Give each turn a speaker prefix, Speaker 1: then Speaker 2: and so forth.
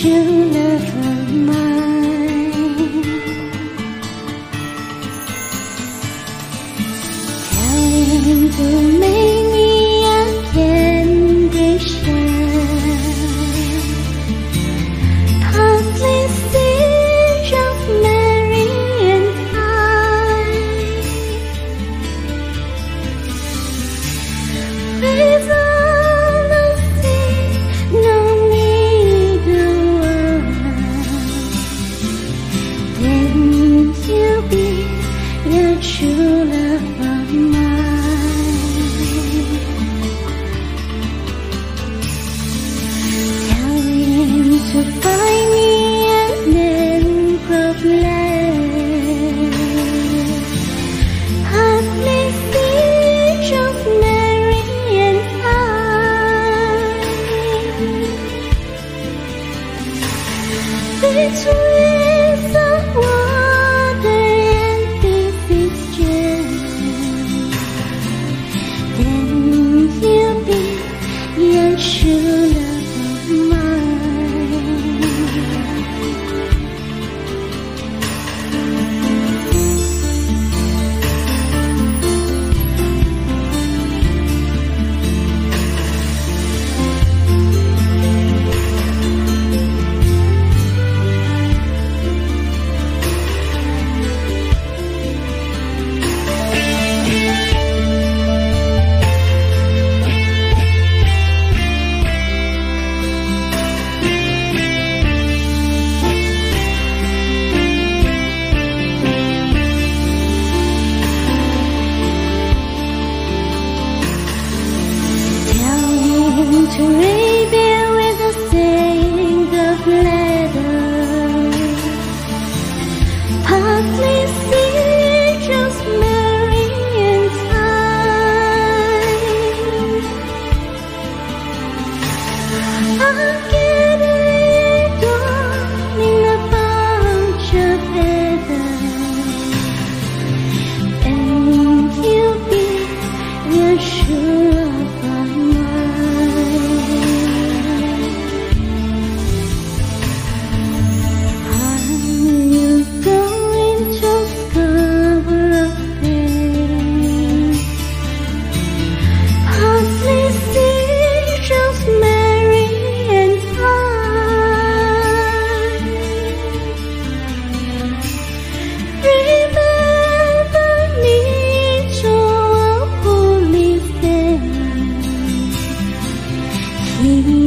Speaker 1: Tell me. 翡翠 again. Thank you.